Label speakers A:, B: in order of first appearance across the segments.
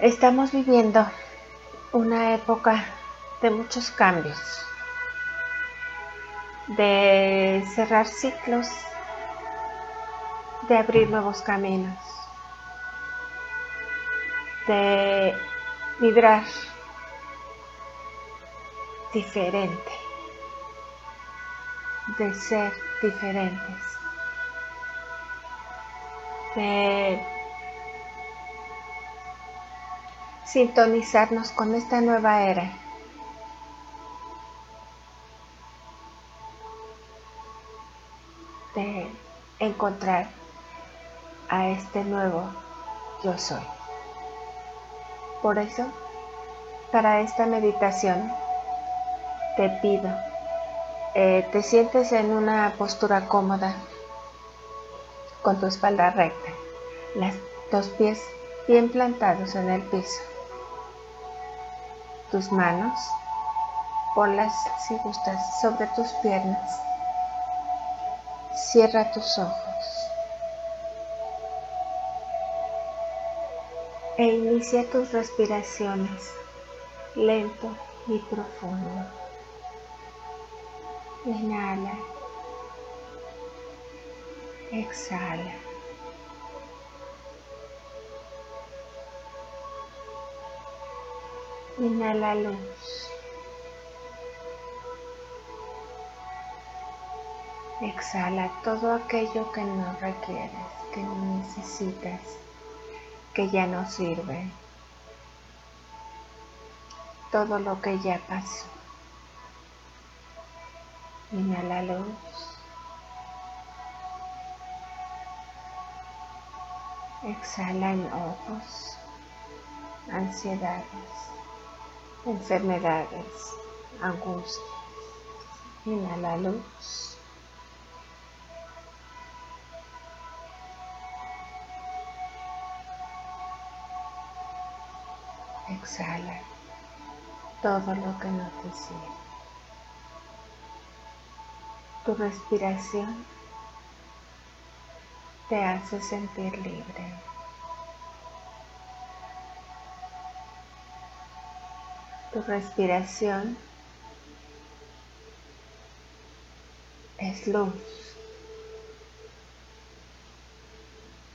A: Estamos viviendo una época de muchos cambios, de cerrar ciclos, de abrir nuevos caminos, de vibrar diferente, de ser diferentes, de sintonizarnos con esta nueva era. De encontrar a este nuevo yo soy. Por eso, para esta meditación, te pido, eh, te sientes en una postura cómoda, con tu espalda recta, las dos pies bien plantados en el piso tus manos, ponlas si gustas sobre tus piernas. Cierra tus ojos e inicia tus respiraciones lento y profundo. Inhala. Exhala. Inhala luz. Exhala todo aquello que no requieres, que no necesitas, que ya no sirve. Todo lo que ya pasó. Inhala luz. Exhala ojos, ansiedades enfermedades, angustias. Inhala luz. Exhala todo lo que no te sirve. Tu respiración te hace sentir libre. Tu respiración es luz.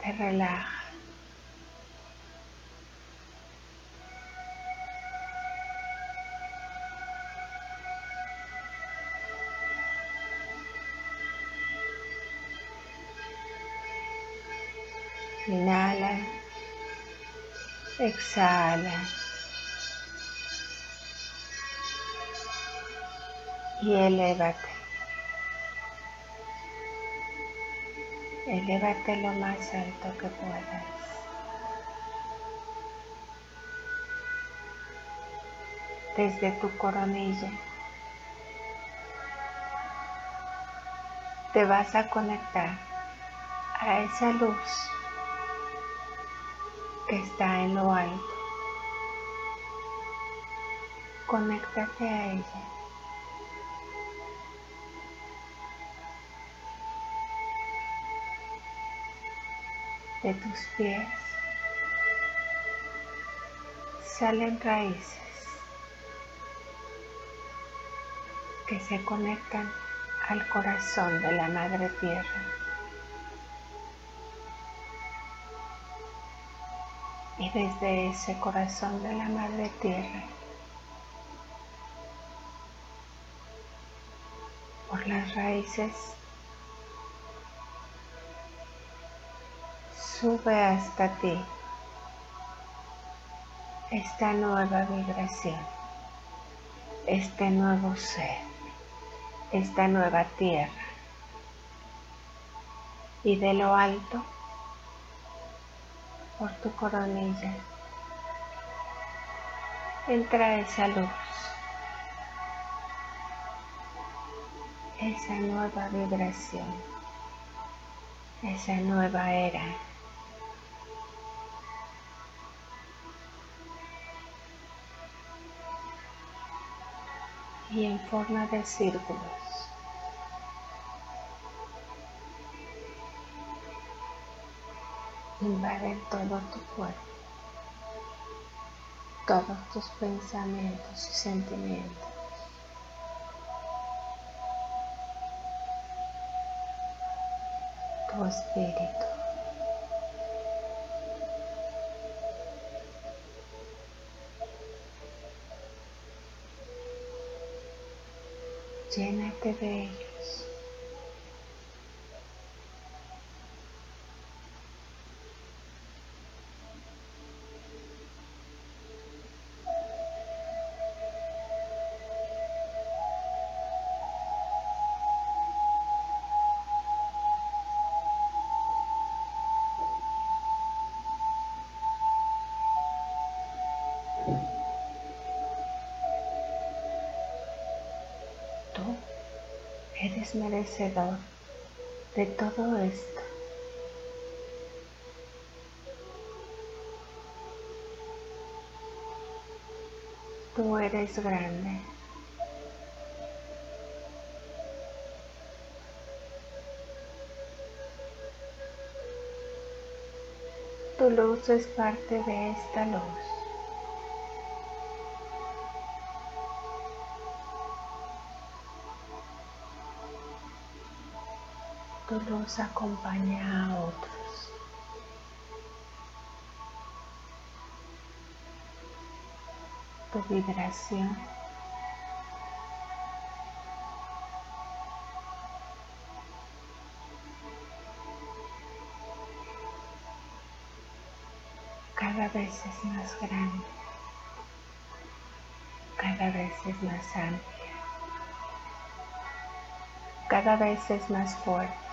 A: Te relaja. Inhala. Exhala. Y elévate. Elévate lo más alto que puedas. Desde tu coronilla te vas a conectar a esa luz que está en lo alto. Conéctate a ella. De tus pies salen raíces que se conectan al corazón de la Madre Tierra. Y desde ese corazón de la Madre Tierra, por las raíces sube hasta ti esta nueva vibración, este nuevo ser, esta nueva tierra. Y de lo alto, por tu coronilla, entra esa luz, esa nueva vibración, esa nueva era. Y en forma de círculos. Invaden todo tu cuerpo, todos tus pensamientos y sentimientos. Tu espíritu. Llénate de. Eres merecedor de todo esto. Tú eres grande. Tu luz es parte de esta luz. Tu acompaña a otros. Tu vibración cada vez es más grande, cada vez es más amplia, cada vez es más fuerte.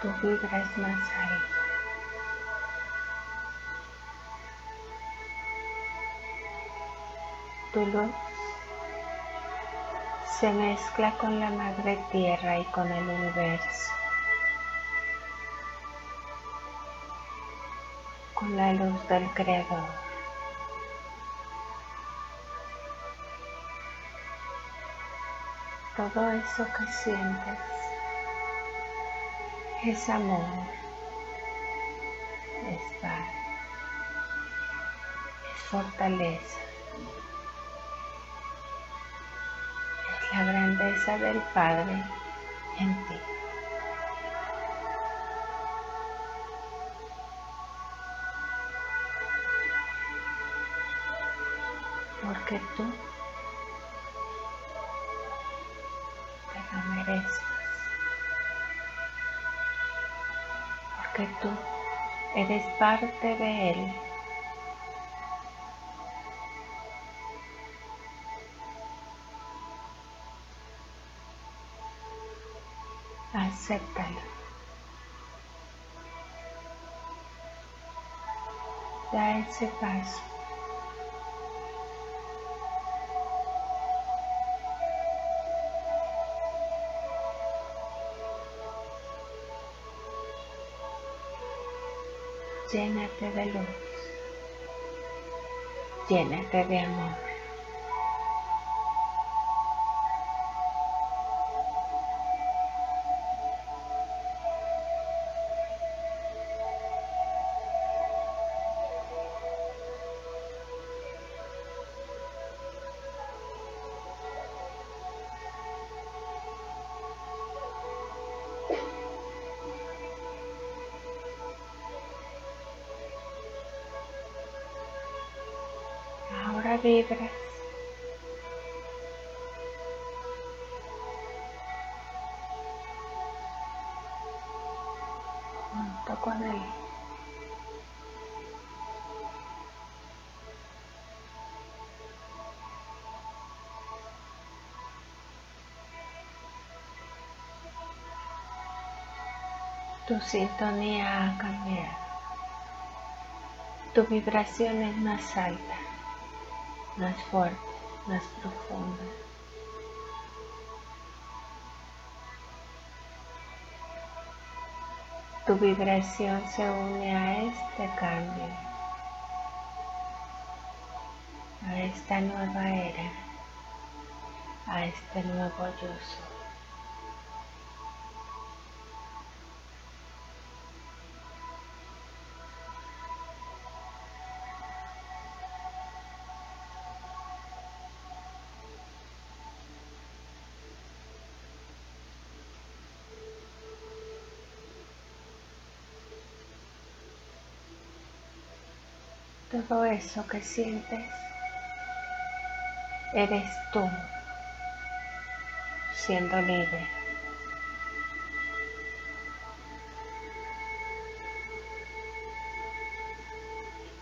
A: Tu vibra es más alta. Tu luz se mezcla con la madre tierra y con el universo, con la luz del creador. Todo eso que sientes es amor, es paz, es fortaleza, es la grandeza del Padre en ti. Porque tú tú eres parte de Él. Acéptalo. Da ese paso. Llénate de luz, llénate de amor. Vibras. contacto con él. Tu sintonía ha cambiado. Tu vibración es más alta, más fuerte, más profunda. Tu vibración se une a este cambio, a esta nueva era, a este nuevo yo. Todo eso que sientes eres tú siendo libre.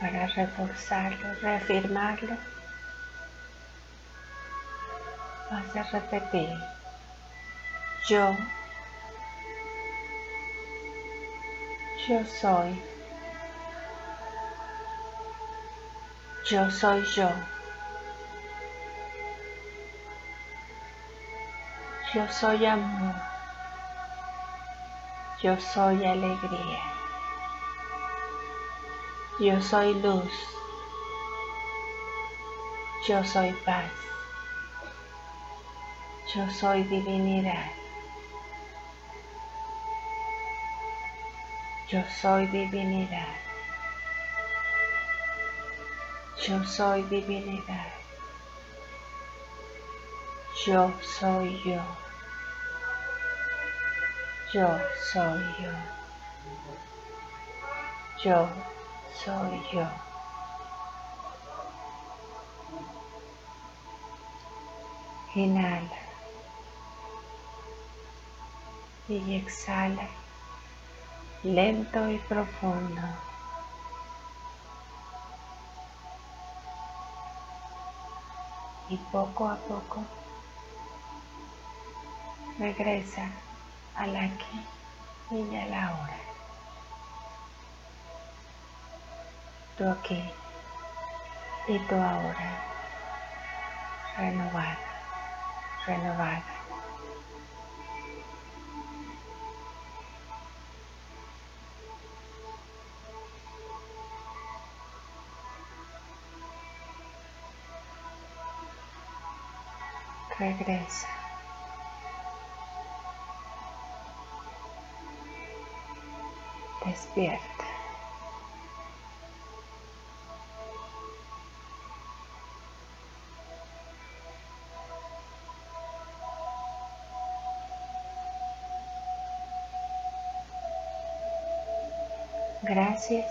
A: Para reforzarlo, reafirmarlo, vas a repetir, yo, yo soy. Yo soy yo. Yo soy amor. Yo soy alegría. Yo soy luz. Yo soy paz. Yo soy divinidad. Yo soy divinidad. Yo soy divinidad. Yo soy yo. Yo soy yo. Yo soy yo. Inhala y exhala lento y profundo. Y poco a poco regresa al aquí y a la hora. Tu aquí y tu ahora renovada, renovada. Regresa. Despierta. Gracias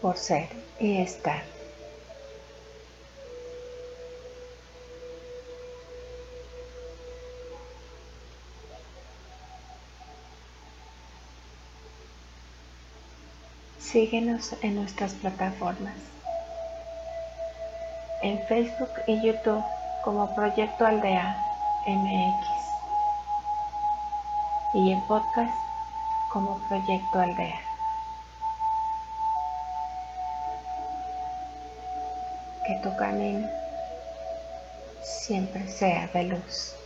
A: por ser y estar. Síguenos en nuestras plataformas. En Facebook y YouTube como Proyecto Aldea MX. Y en podcast como Proyecto Aldea. Que tu camino siempre sea de luz.